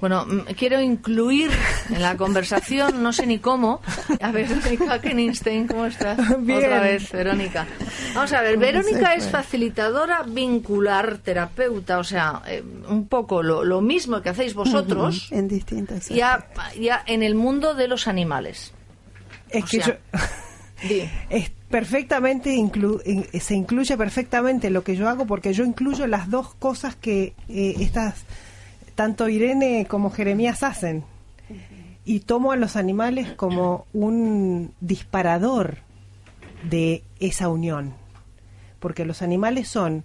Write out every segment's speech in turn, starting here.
Bueno, mm, quiero incluir en la conversación, no sé ni cómo, a Verónica Kenningstein, ¿cómo estás? Bien. Otra vez, Verónica. Vamos a ver, Verónica es facilitadora vincular, terapeuta, o sea, eh, un poco lo, lo mismo que hacéis vosotros, En distintas. ya, ya en el mundo de los animales. Es o que sea, yo. Es perfectamente inclu- in- se incluye perfectamente lo que yo hago porque yo incluyo las dos cosas que eh, estas tanto Irene como Jeremías hacen y tomo a los animales como un disparador de esa unión porque los animales son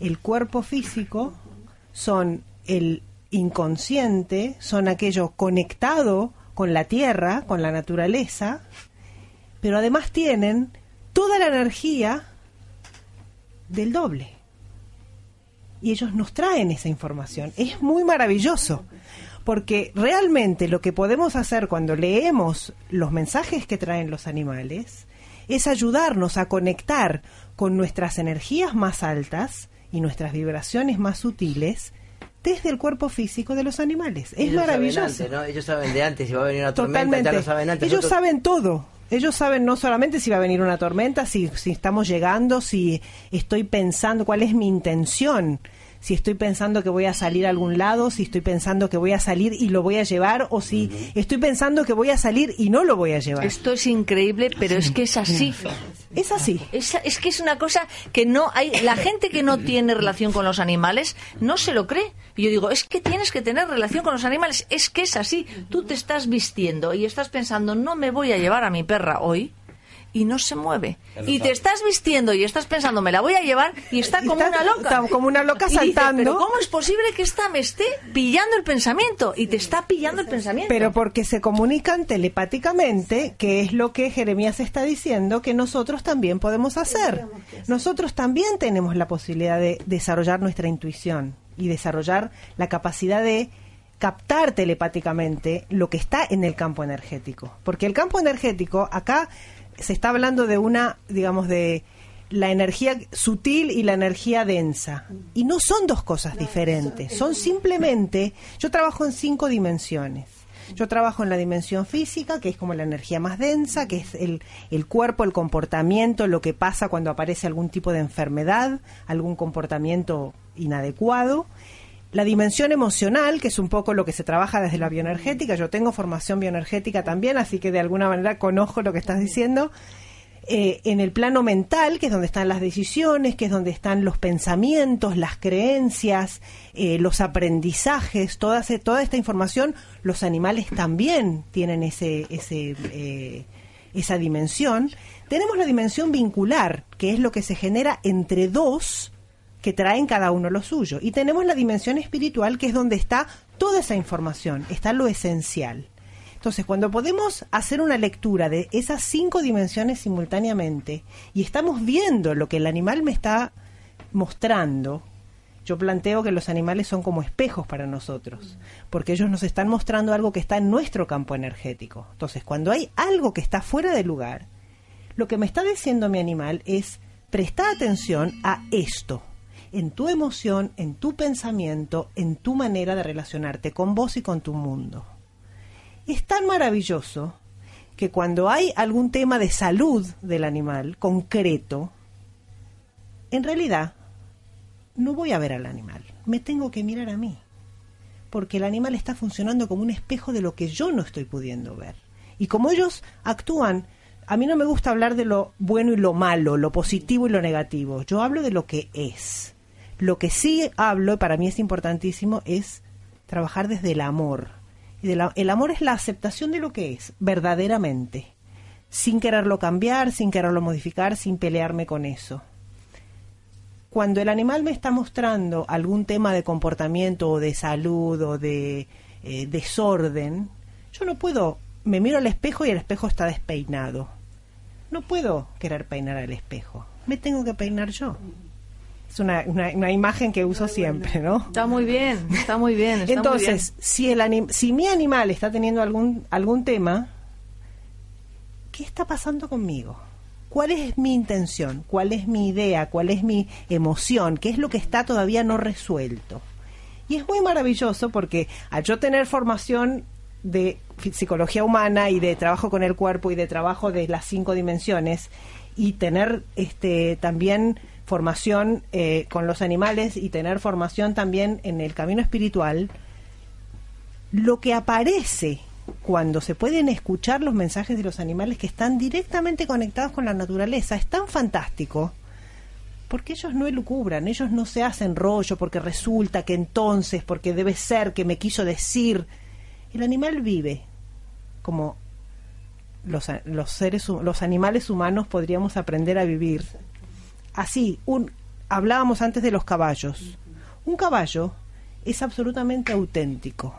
el cuerpo físico son el inconsciente son aquello conectado con la tierra con la naturaleza pero además tienen toda la energía del doble. Y ellos nos traen esa información. Es muy maravilloso, porque realmente lo que podemos hacer cuando leemos los mensajes que traen los animales es ayudarnos a conectar con nuestras energías más altas y nuestras vibraciones más sutiles desde el cuerpo físico de los animales. Es Ellos saben maravilloso. antes, ¿no? Ellos saben de antes si va a venir una tormenta, Totalmente. ya lo saben antes. Ellos Nosotros- saben todo. Ellos saben no solamente si va a venir una tormenta, si, si estamos llegando, si estoy pensando cuál es mi intención, si estoy pensando que voy a salir a algún lado, si estoy pensando que voy a salir y lo voy a llevar, o si estoy pensando que voy a salir y no lo voy a llevar. Esto es increíble, pero es que es así. Es así. Es, es que es una cosa que no hay. La gente que no tiene relación con los animales no se lo cree. Y yo digo, es que tienes que tener relación con los animales. Es que es así. Tú te estás vistiendo y estás pensando, no me voy a llevar a mi perra hoy. Y no se mueve. Y te estás vistiendo y estás pensando, me la voy a llevar y está Y como está- una loca. está como una loca Y dices, saltando. Pero ¿cómo es posible que esta me esté pillando el pensamiento? Y te está pillando el pensamiento. Pero porque se comunican telepáticamente, que es lo que Jeremías está diciendo que nosotros también podemos hacer. Nosotros también tenemos la posibilidad de desarrollar nuestra intuición y desarrollar la capacidad de captar telepáticamente lo que está en el campo energético. Porque el campo energético, acá se está hablando de una, digamos, de la energía sutil y la energía densa. Y no son dos cosas diferentes, son simplemente, yo trabajo en cinco dimensiones. Yo trabajo en la dimensión física, que es como la energía más densa, que es el, el cuerpo, el comportamiento, lo que pasa cuando aparece algún tipo de enfermedad, algún comportamiento inadecuado. La dimensión emocional, que es un poco lo que se trabaja desde la bioenergética. Yo tengo formación bioenergética también, así que de alguna manera conozco lo que estás diciendo. Eh, en el plano mental, que es donde están las decisiones, que es donde están los pensamientos, las creencias, eh, los aprendizajes, toda, ese- toda esta información, los animales también tienen ese, ese, eh, esa dimensión. Tenemos la dimensión vincular, que es lo que se genera entre dos que traen cada uno lo suyo. Y tenemos la dimensión espiritual, que es donde está toda esa información, está lo esencial. Entonces, cuando podemos hacer una lectura de esas cinco dimensiones simultáneamente y estamos viendo lo que el animal me está mostrando, yo planteo que los animales son como espejos para nosotros, porque ellos nos están mostrando algo que está en nuestro campo energético. Entonces, cuando hay algo que está fuera de lugar, lo que me está diciendo mi animal es presta atención a esto, en tu emoción, en tu pensamiento, en tu manera de relacionarte con vos y con tu mundo. Es tan maravilloso que cuando hay algún tema de salud del animal concreto, en realidad no voy a ver al animal, me tengo que mirar a mí, porque el animal está funcionando como un espejo de lo que yo no estoy pudiendo ver. Y como ellos actúan, a mí no me gusta hablar de lo bueno y lo malo, lo positivo y lo negativo, yo hablo de lo que es. Lo que sí hablo, para mí es importantísimo, es trabajar desde el amor. Y el amor es la aceptación de lo que es, verdaderamente, sin quererlo cambiar, sin quererlo modificar, sin pelearme con eso. Cuando el animal me está mostrando algún tema de comportamiento o de salud o de eh, desorden, yo no puedo, me miro al espejo y el espejo está despeinado. No puedo querer peinar al espejo, me tengo que peinar yo. Es una, una, imagen que uso siempre, ¿no? Está muy bien, está muy bien. Entonces, Si, el si mi animal está teniendo algún, algún tema, ¿qué está pasando conmigo? ¿Cuál es mi intención? ¿Cuál es mi idea? ¿Cuál es mi emoción? ¿Qué es lo que está todavía no resuelto? Y es muy maravilloso porque al yo tener formación de psicología humana y de trabajo con el cuerpo y de trabajo de las cinco dimensiones y tener este también formación eh, con los animales y tener formación también en el camino espiritual, lo que aparece cuando se pueden escuchar los mensajes de los animales que están directamente conectados con la naturaleza es tan fantástico porque ellos no elucubran, ellos no se hacen rollo porque resulta que entonces, porque debe ser que me quiso decir. El animal vive como los, los seres, los animales humanos podríamos aprender a vivir así, un, hablábamos antes de los caballos. Un caballo es absolutamente auténtico.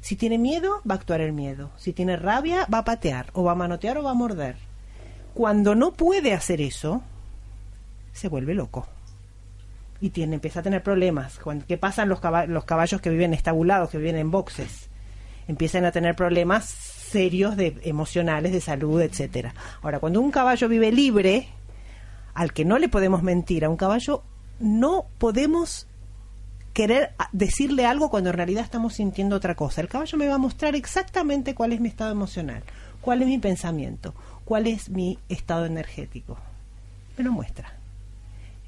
Si tiene miedo, va a actuar el miedo. Si tiene rabia, va a patear, o va a manotear, o va a morder. Cuando no puede hacer eso, se vuelve loco. Y tiene, empieza a tener problemas. ¿Qué pasan los, los caballos que viven estabulados, que viven en boxes? Empiezan a tener problemas serios de emocionales, de salud, etcétera. Ahora, cuando un caballo vive libre, al que no le podemos mentir, a un caballo no podemos querer decirle algo cuando en realidad estamos sintiendo otra cosa. El caballo me va a mostrar exactamente cuál es mi estado emocional, cuál es mi pensamiento, cuál es mi estado energético. Me lo muestra.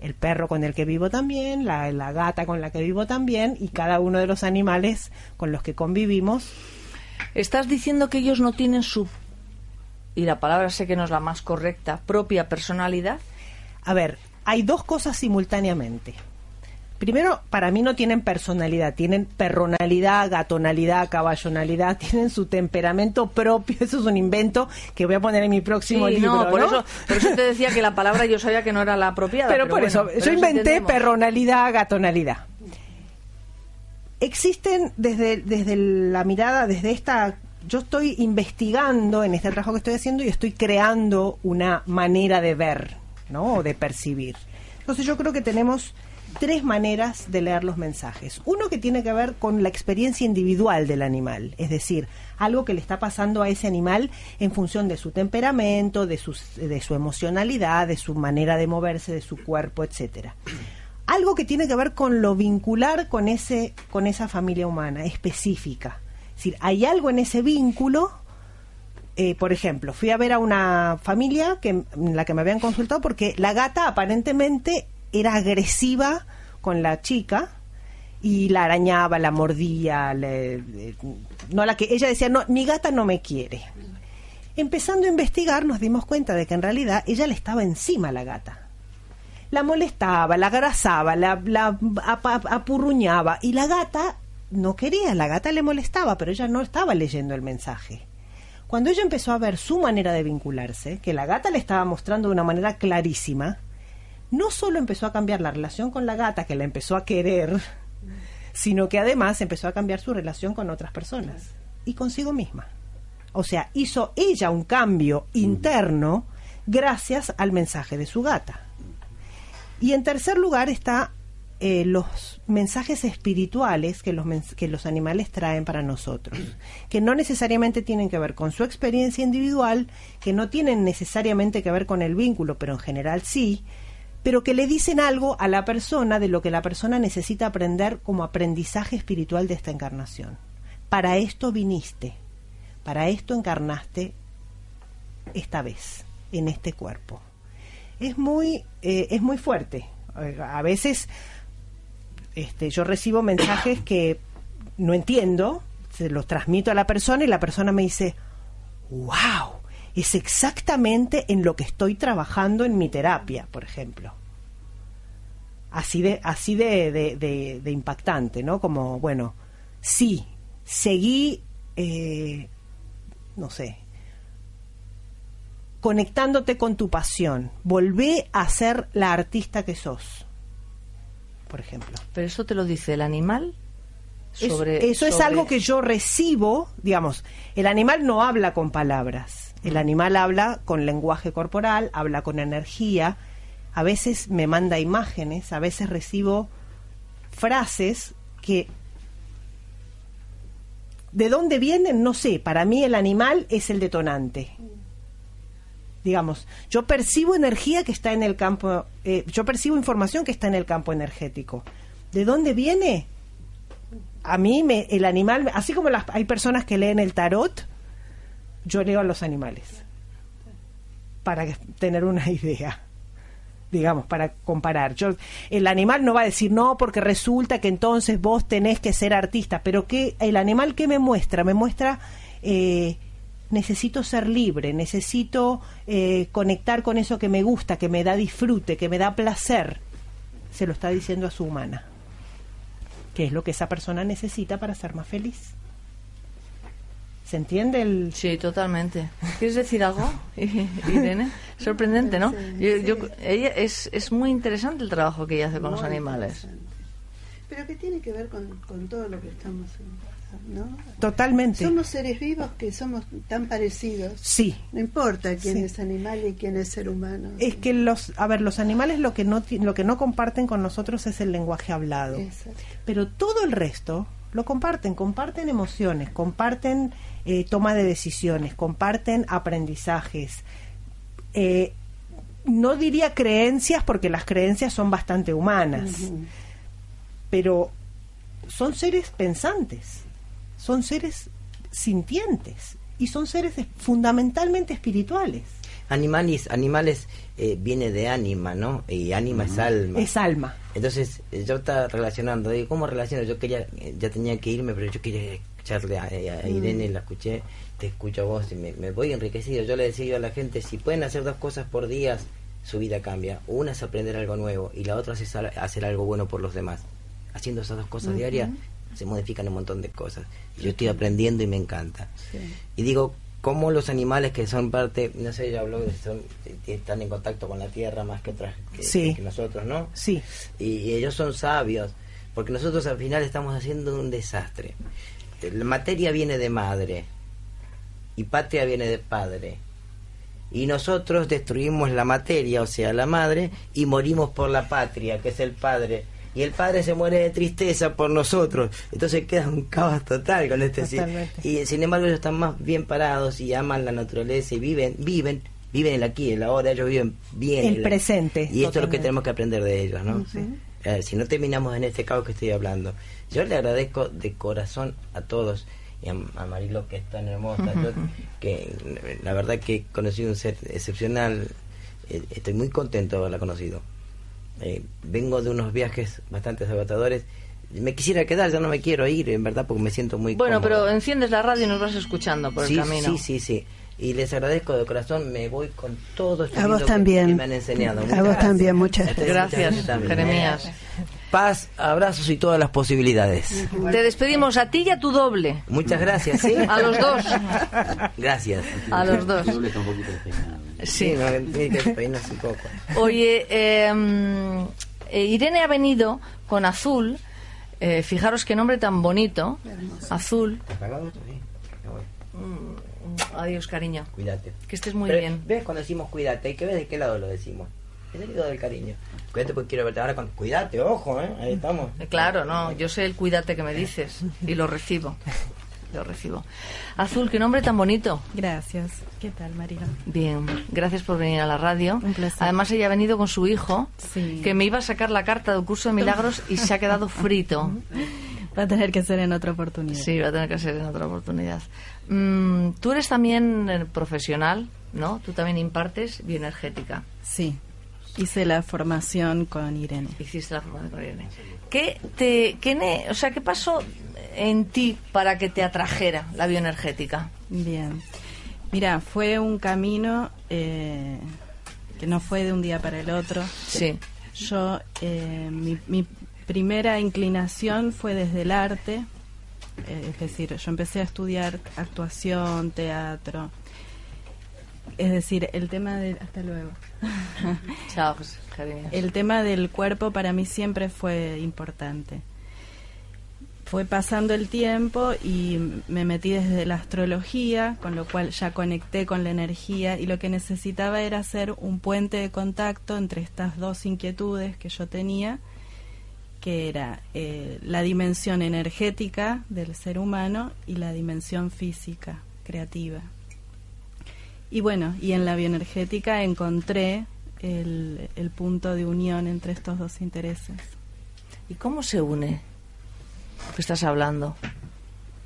El perro con el que vivo también, la, gata con la que vivo también y cada uno de los animales con los que convivimos. ¿Estás diciendo que ellos no tienen su, y la palabra sé que no es la más correcta, propia personalidad? A ver, hay dos cosas simultáneamente. Primero, para mí no tienen personalidad, tienen perronalidad, gatonalidad, caballonalidad, tienen su temperamento propio. Eso es un invento que voy a poner en mi próximo libro. No, por, Eso, por eso te decía que la palabra yo sabía que no era la apropiada. Pero, por eso, yo inventé perronalidad, gatonalidad. Existen desde, desde la mirada, desde esta yo estoy investigando en este trabajo que estoy haciendo y estoy creando una manera de ver ¿no? O de percibir. Entonces yo creo que tenemos tres maneras de leer los mensajes. Uno que tiene que ver con la experiencia individual del animal, es decir, algo que le está pasando a ese animal en función de su temperamento, de, de su emocionalidad, de su manera de moverse, de su cuerpo, etcétera. Algo que tiene que ver con lo vincular con ese con esa familia humana específica. Es decir, hay algo en ese vínculo eh, por ejemplo, fui a ver a una familia que, en la que me habían consultado porque la gata aparentemente era agresiva con la chica y la arañaba, la mordía, no la que ella decía, no, mi gata no me quiere. Empezando a investigar nos dimos cuenta de que en realidad ella le estaba encima a la gata. La molestaba, la grasaba, la, la apurruñaba y la gata no quería, la gata le molestaba, pero ella no estaba leyendo el mensaje. Cuando ella empezó a ver su manera de vincularse, que la gata le estaba mostrando de una manera clarísima, no solo empezó a cambiar la relación con la gata, que la empezó a querer, sino que además empezó a cambiar su relación con otras personas y consigo misma. O sea, hizo ella un cambio interno gracias al mensaje de su gata. Y en tercer lugar está eh, los mensajes espirituales que los, que los animales traen para nosotros, que no necesariamente tienen que ver con su experiencia individual, que no tienen necesariamente que ver con el vínculo, pero en general sí, pero que le dicen algo a la persona de lo que la persona necesita aprender como aprendizaje espiritual de esta encarnación. Para esto viniste, para esto encarnaste esta vez, en este cuerpo. Es muy, eh, es muy fuerte. A veces este, yo recibo mensajes que no entiendo, se los transmito a la persona y la persona me dice, wow, es exactamente en lo que estoy trabajando en mi terapia, por ejemplo. Así de, así de, impactante, ¿no? Como, bueno, sí, seguí, eh, no sé, conectándote con tu pasión, volvé a ser la artista que sos por ejemplo. ¿Pero eso te lo dice el animal sobre... eso es sobre- algo que yo recibo, digamos, el animal no habla con palabras, el animal habla con lenguaje corporal, habla con energía, a veces me manda imágenes, a veces recibo frases que de dónde vienen no sé, para mí el animal es el detonante. Digamos, yo percibo energía que está en el campo, eh, yo percibo información que está en el campo energético. ¿De dónde viene? a mí me, el animal, así como las, hay personas que leen el tarot, yo leo a los animales para tener una idea, digamos, para comparar. Yo, el animal no va a decir no porque resulta que entonces vos tenés que ser artista, pero que el animal que me muestra, me muestra eh, necesito ser libre, necesito eh, conectar con eso que me gusta, que me da disfrute, que me da placer. Se lo está diciendo a su humana que es lo que esa persona necesita para ser más feliz. ¿Se entiende el...? Sí, totalmente. ¿Quieres decir algo, Irene? Sorprendente, ¿no? Yo, yo- ella es, es muy interesante el trabajo que ella hace con los animales. Pero que tiene que ver con, con todo lo que estamos ¿no? Totalmente. Somos seres vivos que somos tan parecidos. Sí. No importa quién Sí. es animal y quién es ser humano. Es que los, a ver, los animales lo que no lo que no comparten con nosotros es el lenguaje hablado. Exacto. Pero todo el resto lo comparten, comparten emociones, comparten eh, toma de decisiones, comparten aprendizajes. Eh, no diría creencias porque las creencias son bastante humanas, pero son seres pensantes, son seres sintientes y son seres es- fundamentalmente espirituales. Animalis, animales eh, viene de ánima, ¿no? Y ánima es alma. Es alma. Entonces eh, yo estaba relacionando, digo, ¿cómo relaciono? Yo quería, eh, ya tenía que irme, pero yo quería escucharle a, a Irene, la escuché, te escucho a vos y me, me voy enriquecido. Yo le decía yo a la gente, si pueden hacer dos cosas por día, su vida cambia. Una es aprender algo nuevo y la otra es hacer- hacer algo bueno por los demás. Haciendo esas dos cosas diarias se modifican un montón de cosas. Y yo estoy aprendiendo y me encanta. Y digo, ¿cómo los animales que son parte, no sé, ya habló, de son, están en contacto con la tierra más que, otras, que, Sí. que nosotros, ¿no? Sí. y, y ellos son sabios, porque nosotros al final estamos haciendo un desastre. La materia viene de madre y patria viene de padre. Y nosotros destruimos la materia, o sea, la madre, y morimos por la patria, que es el padre. Y el padre se muere de tristeza por nosotros. Entonces queda un caos total con este Totalmente. Y sin embargo ellos están más bien parados y aman la naturaleza y viven, viven, viven el aquí, el ahora, ellos viven bien. El presente, Y esto es lo que tenemos que aprender de ellos, ¿no? Eh, si no terminamos en este caos que estoy hablando. Yo le agradezco de corazón a todos y a, a Marilo que es tan hermosa, yo, que la verdad que he conocido un ser excepcional, eh, estoy muy contento de haberla conocido. Eh, vengo de unos viajes bastante agotadores. Me quisiera quedar, ya no me quiero ir, en verdad, porque me siento muy Bueno, cómodo. pero enciendes la radio y nos vas escuchando por sí, el camino. Sí, sí, sí. Y les agradezco de corazón, me voy con todo A vos lindo que- también. que me han enseñado. A Muchas vos gracias. también, muchas A Gracias. Jeremías. Paz, abrazos y todas las posibilidades. Te despedimos a ti y a tu doble. Muchas gracias, ¿sí? A los dos. Gracias. A los dos. Sí. no, tiene que peinarse un poco. Oye, eh, mm, eh, Irene ha venido con Azul. Eh, fijaros qué nombre tan bonito. Azul. Ya voy. Adiós, cariño. Cuídate. Que estés muy Pero, bien. ¿Ves cuando decimos cuídate? Hay que ver de qué lado lo decimos. Es el lado del cariño. Cuídate porque quiero verte ahora con... Cuídate, ojo, ¿eh? Ahí estamos. Eh, Claro, no, yo sé el cuídate que me dices y lo recibo. Lo recibo. Azul, qué nombre tan bonito. Gracias. ¿Qué tal, Marina? Bien, gracias por venir a la radio. Un placer. Además, ella ha venido con su hijo, Sí. que me iba a sacar la carta del curso de milagros y se ha quedado frito. Va a tener que ser en otra oportunidad. Sí, va a tener que ser en otra oportunidad. Mm, tú eres también eh, profesional, ¿no? Tú también impartes bioenergética. Sí. Hice la formación con Irene. Hiciste la formación con Irene. ¿Qué, te, qué ne- o sea, ¿Qué pasó en ti para que te atrajera la bioenergética? Bien. Mira, fue un camino eh, que no fue de un día para el otro. Sí. Yo, eh, mi, mi primera inclinación fue desde el arte, eh, es decir, yo empecé a estudiar actuación, teatro, es decir, el tema de... Hasta luego. Chao, José-. El tema del cuerpo para mí siempre fue importante. Fue pasando el tiempo y me metí desde la astrología, con lo cual ya conecté con la energía y lo que necesitaba era hacer un puente de contacto entre estas dos inquietudes que yo tenía, que era eh, la dimensión energética del ser humano y la dimensión física, creativa. Y bueno, y en la bioenergética encontré el, el punto de unión entre estos dos intereses. ¿Y cómo se une? Que estás hablando?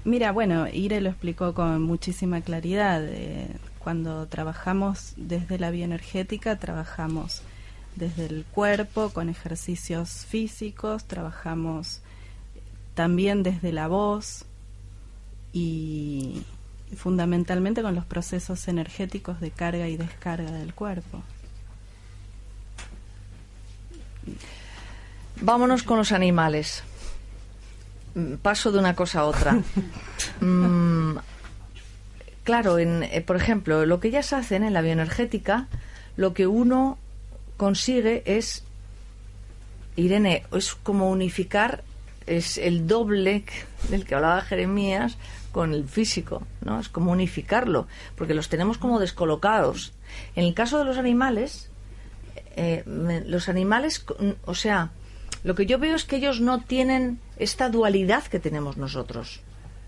Mira, bueno, Ire lo explicó con muchísima claridad. Eh, cuando trabajamos desde la bioenergética, trabajamos desde el cuerpo con ejercicios físicos, trabajamos también desde la voz y fundamentalmente con los procesos energéticos de carga y descarga del cuerpo. Vámonos con los animales. Mm, paso de una cosa a otra. Mm, claro, en, eh, por ejemplo, lo que ellas hacen en la bioenergética, lo que uno consigue es, Irene, es como unificar, es el doble del que hablaba Jeremías con el físico, ¿no? Es como unificarlo, porque los tenemos como descolocados. En el caso de los animales, eh, los animales, o sea, lo que yo veo es que ellos no tienen esta dualidad que tenemos nosotros.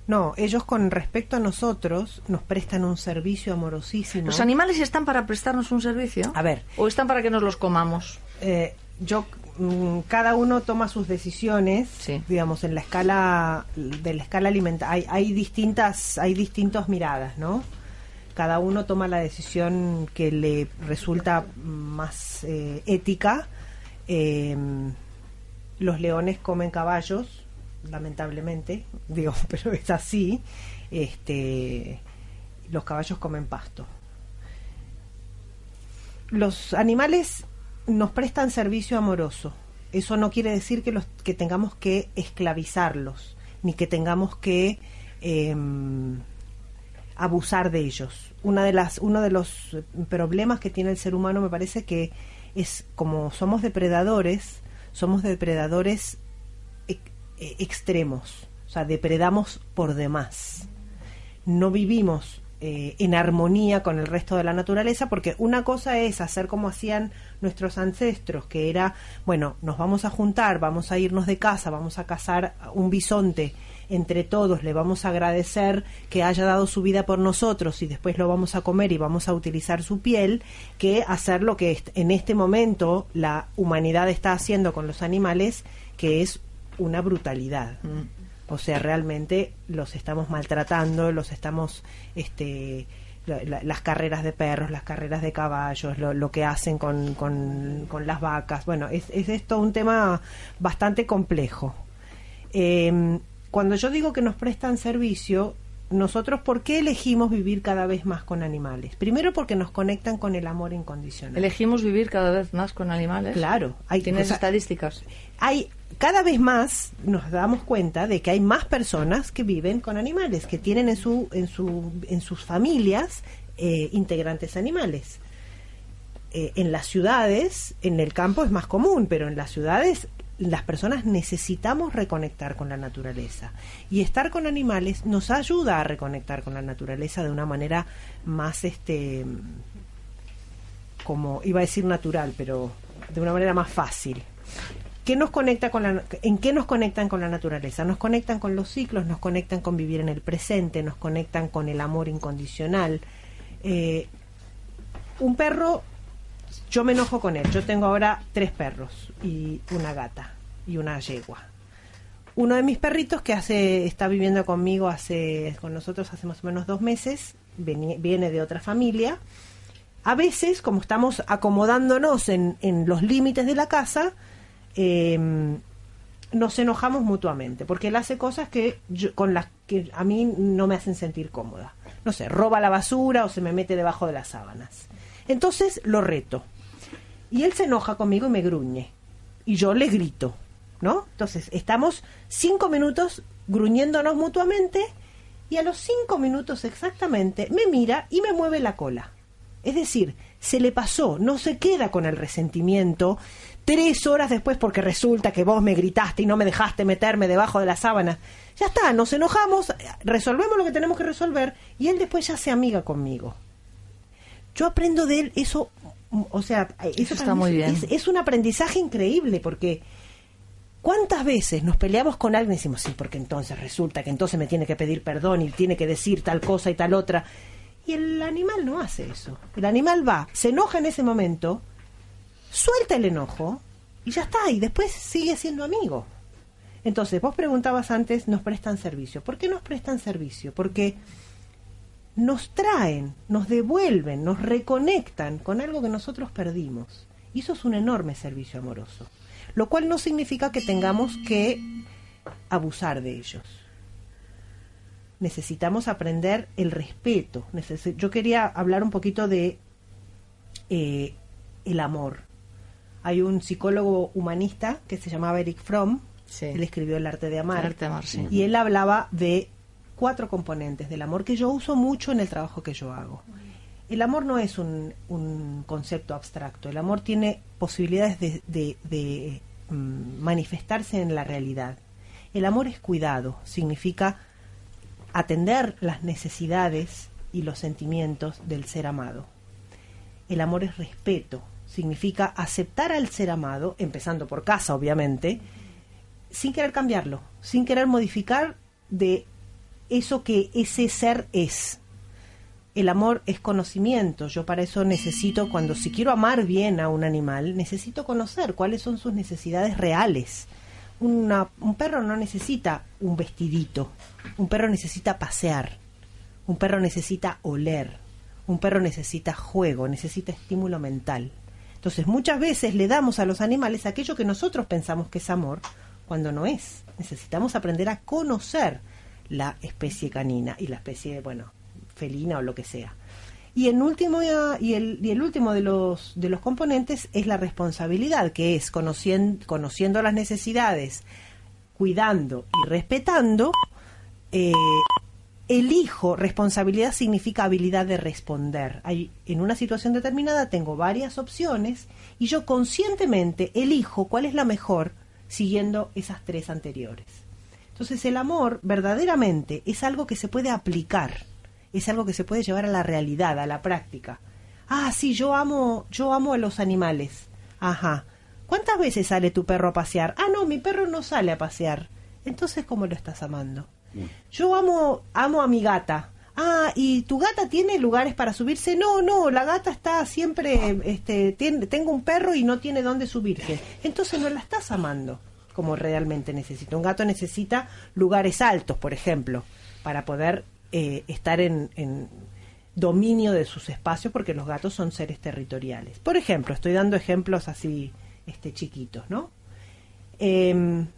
No, ellos con respecto a nosotros nos prestan un servicio amorosísimo. ¿Los animales están para prestarnos un servicio? A ver. ¿O están para que nos los comamos? Eh, yo, mm, cada uno toma sus decisiones, digamos, en la escala de la escala alimentaria. Hay, distintas, hay distintas miradas, ¿no? Cada uno toma la decisión que le resulta más eh, ética. Eh, los leones comen caballos, lamentablemente, digo, pero es así. Este, los caballos comen pasto. Los animales nos prestan servicio amoroso. Eso no quiere decir que, los, que tengamos que esclavizarlos, ni que tengamos que em, abusar de ellos. Una de las, uno de los problemas que tiene el ser humano me parece que es como somos depredadores, somos depredadores e, extremos, o sea, depredamos por demás. No vivimos eh, en armonía con el resto de la naturaleza, porque una cosa es hacer como hacían nuestros ancestros, que era, bueno, nos vamos a juntar, vamos a irnos de casa, vamos a cazar un bisonte entre todos le vamos a agradecer que haya dado su vida por nosotros y después lo vamos a comer y vamos a utilizar su piel, que hacer lo que en este momento la humanidad está haciendo con los animales, que es una brutalidad. Mm. O sea, realmente los estamos maltratando, los estamos, este, las carreras de perros, las carreras de caballos, lo, que hacen con, con, las vacas. Bueno, es, es esto un tema bastante complejo. Eh, cuando yo digo que nos prestan servicio, nosotros, ¿por qué elegimos vivir cada vez más con animales? Primero porque nos conectan con el amor incondicional. ¿Elegimos vivir cada vez más con animales? Claro. Hay, ¿Tienes estadísticas? Hay, cada vez más nos damos cuenta de que hay más personas que viven con animales, que tienen en, su, en, su, en sus familias eh, integrantes animales. Eh, en las ciudades, en el campo es más común, pero en las ciudades las personas necesitamos reconectar con la naturaleza y estar con animales nos ayuda a reconectar con la naturaleza de una manera más este como iba a decir natural pero de una manera más fácil ¿Qué nos conecta con la, ¿En qué nos conectan con la naturaleza? Nos conectan con los ciclos, nos conectan con vivir en el presente, nos conectan con el amor incondicional. Eh, un perro yo me enojo con él. Yo tengo ahora tres perros y una gata y una yegua. Uno de mis perritos que hace está viviendo conmigo hace con nosotros hace más o menos dos meses viene de otra familia. A veces, como estamos acomodándonos en, en los límites de la casa, em, nos enojamos mutuamente porque él hace cosas que con las que a mí no me hacen sentir cómoda. No sé, roba la basura o se me mete debajo de las sábanas. Entonces lo reto. Y él se enoja conmigo y me gruñe. Y yo le grito, ¿no? Entonces estamos cinco minutos gruñéndonos mutuamente y a los cinco minutos exactamente me mira y me mueve la cola. Es decir, se le pasó, no se queda con el resentimiento tres horas después porque resulta que vos me gritaste y no me dejaste meterme debajo de la sábana. Ya está, nos enojamos, resolvemos lo que tenemos que resolver y él después ya se amiga conmigo. Yo aprendo de él eso, o sea, eso, está muy bien. Es, es un aprendizaje increíble porque ¿cuántas veces nos peleamos con alguien y decimos, sí, porque entonces resulta que entonces me tiene que pedir perdón y tiene que decir tal cosa y tal otra? Y el animal no hace eso. El animal va, se enoja en ese momento, suelta el enojo y ya está, y después sigue siendo amigo. Entonces, vos preguntabas antes, nos prestan servicio. ¿Por qué nos prestan servicio? Porque nos traen, nos devuelven, nos reconectan con algo que nosotros perdimos. Y eso es un enorme servicio amoroso. Lo cual no significa que tengamos que abusar de ellos. Necesitamos aprender el respeto. Yo quería hablar un poquito de eh, el amor. Hay un psicólogo humanista que se llamaba Eric Fromm. Sí. Él escribió El arte de amar. El arte de amar, sí. Y él hablaba de cuatro componentes del amor que yo uso mucho en el trabajo que yo hago. El amor no es un, un concepto abstracto. El amor tiene posibilidades de, mm, manifestarse en la realidad. El amor es cuidado, significa atender las necesidades y los sentimientos del ser amado. El amor es respeto, significa aceptar al ser amado, empezando por casa, obviamente, sin querer cambiarlo, sin querer modificar de eso que ese ser es. El amor es conocimiento. Yo para eso necesito, cuando si quiero amar bien a un animal, necesito conocer cuáles son sus necesidades reales. Una- un perro no necesita un vestidito. Un perro necesita pasear. Un perro necesita oler. Un perro necesita juego, necesita estímulo mental. Entonces muchas veces le damos a los animales aquello que nosotros pensamos que es amor, cuando no es. Necesitamos aprender a conocer la especie canina y la especie, bueno, felina o lo que sea. Y en último ya- y el, y el último de los de los componentes es la responsabilidad, que es conociendo, conociendo las necesidades, cuidando y respetando, eh, elijo, responsabilidad significa habilidad de responder. Hay, en una situación determinada tengo varias opciones y yo conscientemente elijo cuál es la mejor siguiendo esas tres anteriores. Entonces el amor verdaderamente es algo que se puede aplicar, es algo que se puede llevar a la realidad, a la práctica. Ah, sí, yo amo, yo amo a los animales. Ajá. ¿Cuántas veces sale tu perro a pasear? Ah, no, mi perro no sale a pasear. Entonces, ¿cómo lo estás amando? Yo amo, amo a mi gata. Ah, ¿y tu gata tiene lugares para subirse? No, no, la gata está siempre, este, tiene- tengo un perro y no tiene dónde subirse. Entonces no la estás amando como realmente necesita. Un gato necesita lugares altos, por ejemplo, para poder eh, estar en, en dominio de sus espacios, porque los gatos son seres territoriales. Por ejemplo, estoy dando ejemplos así, este, chiquitos, ¿no? Em,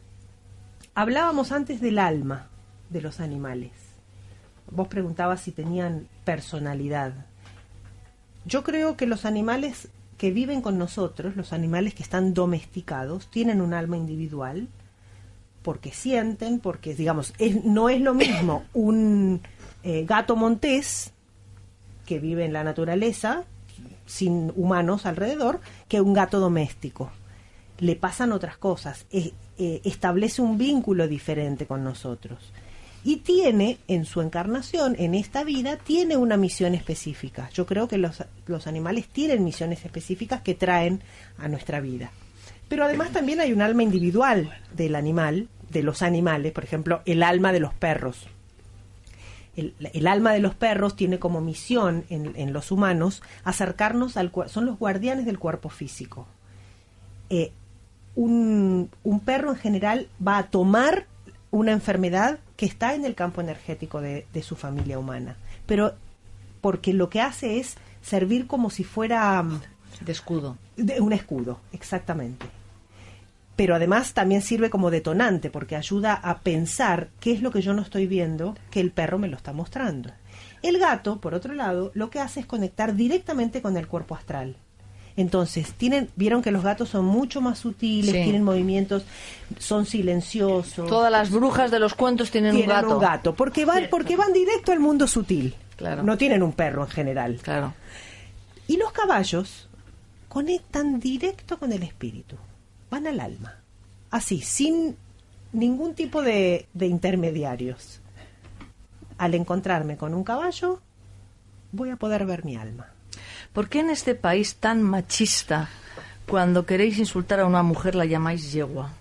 hablábamos antes del alma de los animales. Vos preguntabas si tenían personalidad. Yo creo que los animales que viven con nosotros, los animales que están domesticados, tienen un alma individual porque sienten, porque digamos, es- no es lo mismo un eh, gato montés que vive en la naturaleza, sin humanos alrededor, que un gato doméstico. Le pasan otras cosas, eh, eh, establece un vínculo diferente con nosotros. Y tiene, en su encarnación, en esta vida, tiene una misión específica. Yo creo que los, los animales tienen misiones específicas que traen a nuestra vida. Pero además también hay un alma individual del animal, de los animales, por ejemplo, el alma de los perros el, alma de los perros tiene como misión en, los humanos acercarnos al son los guardianes del cuerpo físico. Eh, un, un perro en general va a tomar una enfermedad que está en el campo energético de, de su familia humana, pero porque lo que hace es servir como si fuera mm, De escudo. de un escudo, exactamente. Pero además también sirve como detonante porque ayuda a pensar qué es lo que yo no estoy viendo que el perro me lo está mostrando. El gato, por otro lado, lo que hace es conectar directamente con el cuerpo astral. Entonces, tienen, vieron que los gatos son mucho más sutiles, Sí. tienen movimientos, son silenciosos. Todas las brujas de los cuentos tienen, tienen un gato. un gato, porque van, porque van directo al mundo sutil. Claro. No tienen un perro en general. Claro. Y los caballos conectan directo con el espíritu, van al alma, así, sin ningún tipo de, de intermediarios. Al encontrarme con un caballo, voy a poder ver mi alma. ¿Por qué en este país tan machista, cuando queréis insultar a una mujer, la llamáis yegua?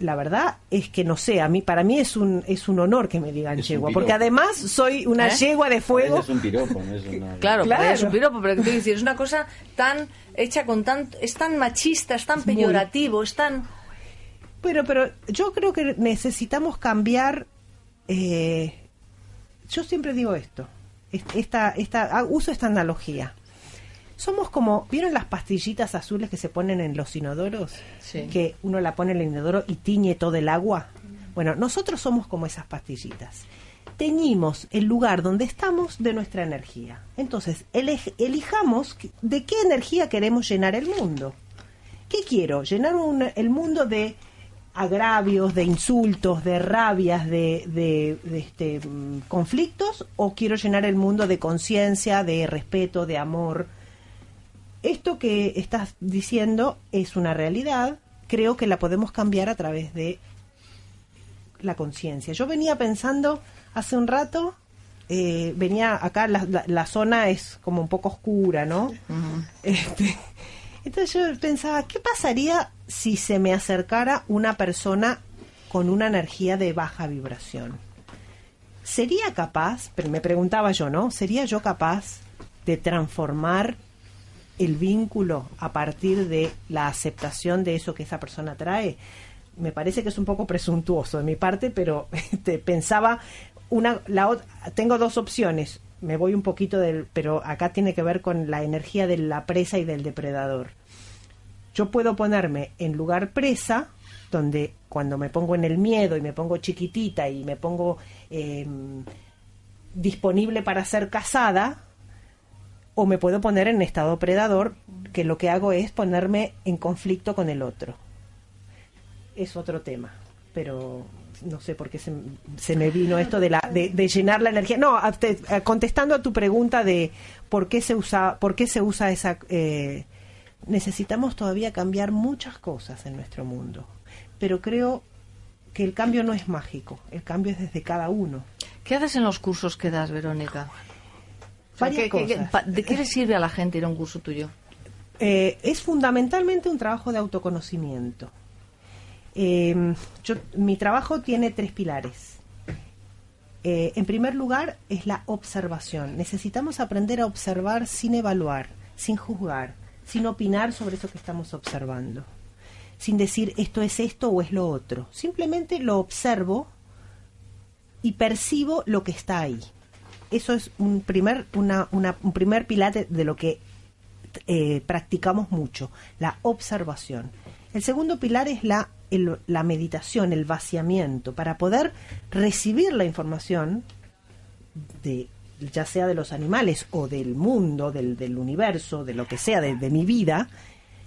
la verdad es que no sé, a mí para mí es un es un honor que me digan Es yegua, porque además soy una ¿Eh? yegua de fuego. Es un piropo, no es una... Claro, Claro. pero es un piropo, pero que te quiero decir, es una cosa tan hecha con tan es tan machista, es tan Es muy- peyorativo, es tan Pero, pero yo creo que necesitamos cambiar. eh, yo siempre digo esto. Est- Esta, esta, ah, uso esta analogía. Somos como, ¿vieron las pastillitas azules que se ponen en los inodoros? Sí. Que uno la pone en el inodoro y tiñe todo el agua. Bueno, nosotros somos como esas pastillitas. Teñimos el lugar donde estamos de nuestra energía. Entonces, elej- elijamos de qué energía queremos llenar el mundo. ¿Qué quiero? ¿Llenar un- el mundo de agravios, de insultos, de rabias, de, de- de, este, conflictos? ¿O quiero llenar el mundo de conciencia, de respeto, de amor? Esto que estás diciendo es una realidad. Creo que la podemos cambiar a través de la conciencia. Yo venía pensando hace un rato, eh, venía acá, la, la- la zona es como un poco oscura, ¿no? Este, entonces yo pensaba, ¿qué pasaría si se me acercara una persona con una energía de baja vibración? ¿Sería capaz, pero me preguntaba yo, ¿no? ¿Sería yo capaz de transformar el vínculo a partir de la aceptación de eso que esa persona trae? Me parece que es un poco presuntuoso de mi parte, pero este, pensaba una, la tengo dos opciones. Me voy un poquito del, pero acá tiene que ver con la energía de la presa y del depredador. Yo puedo ponerme en lugar presa, donde cuando me pongo en el miedo y me pongo chiquitita y me pongo eh, disponible para ser casada, o me puedo poner en estado predador, que lo que hago es ponerme en conflicto con el otro. Es otro tema, pero no sé por qué se, se me vino esto de, la, de, llenar la energía. No, contestando a tu pregunta de por qué se usa, por qué se usa esa... eh, necesitamos todavía cambiar muchas cosas en nuestro mundo, pero creo que el cambio no es mágico, el cambio es desde cada uno. ¿Qué haces en los cursos que das, Verónica? O sea, Varias ¿qué- qué- qué- cosas. ¿De qué le sirve a la gente ir a un curso tuyo? Eh, es fundamentalmente un trabajo de autoconocimiento. Eh, yo- mi trabajo tiene tres pilares. Eh, en primer lugar, es la observación. Necesitamos aprender a observar sin evaluar, sin juzgar, sin opinar sobre eso que estamos observando, sin decir esto es esto o es lo otro. Simplemente lo observo y percibo lo que está ahí. Eso es un primer, una- una- un primer pilar de, lo que eh, practicamos mucho, la observación. El segundo pilar es la, el- la meditación, el vaciamiento, para poder recibir la información de ya sea de los animales o del mundo, del, del universo, de lo que sea, de, mi vida,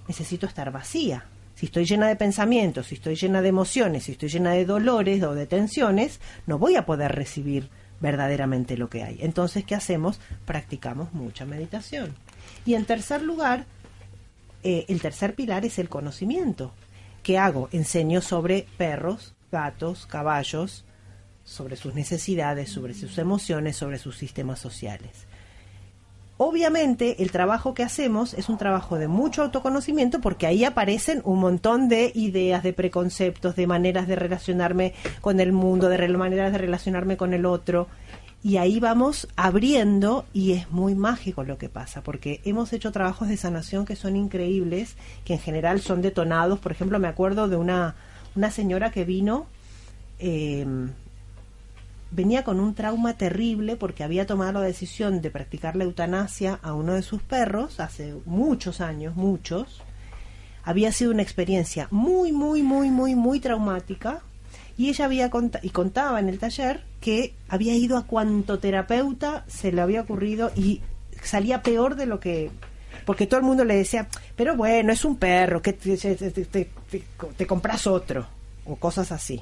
necesito estar vacía. Si estoy llena de pensamientos, si estoy llena de emociones, si estoy llena de dolores o de tensiones, no voy a poder recibir verdaderamente lo que hay. Entonces, ¿qué hacemos? Practicamos mucha meditación. Y en tercer lugar, eh, el tercer pilar es el conocimiento. ¿Qué hago? Enseño sobre perros, gatos, caballos, sobre sus necesidades, sobre sus emociones, sobre sus sistemas sociales. Obviamente el trabajo que hacemos es un trabajo de mucho autoconocimiento porque ahí aparecen un montón de ideas, de preconceptos, de maneras de relacionarme con el mundo, de maneras de relacionarme con el otro. Y ahí vamos abriendo y es muy mágico lo que pasa, porque hemos hecho trabajos de sanación que son increíbles, que en general son detonados. Por ejemplo, me acuerdo de una, una señora que vino, eh, venía con un trauma terrible porque había tomado la decisión de practicar la eutanasia a uno de sus perros hace muchos años, muchos. Había sido una experiencia muy, muy, muy, muy, muy traumática y ella había cont- y contaba en el taller que había ido a cuanto terapeuta se le había ocurrido y salía peor de lo que porque todo el mundo le decía pero bueno es un perro que te, te- compras otro o cosas así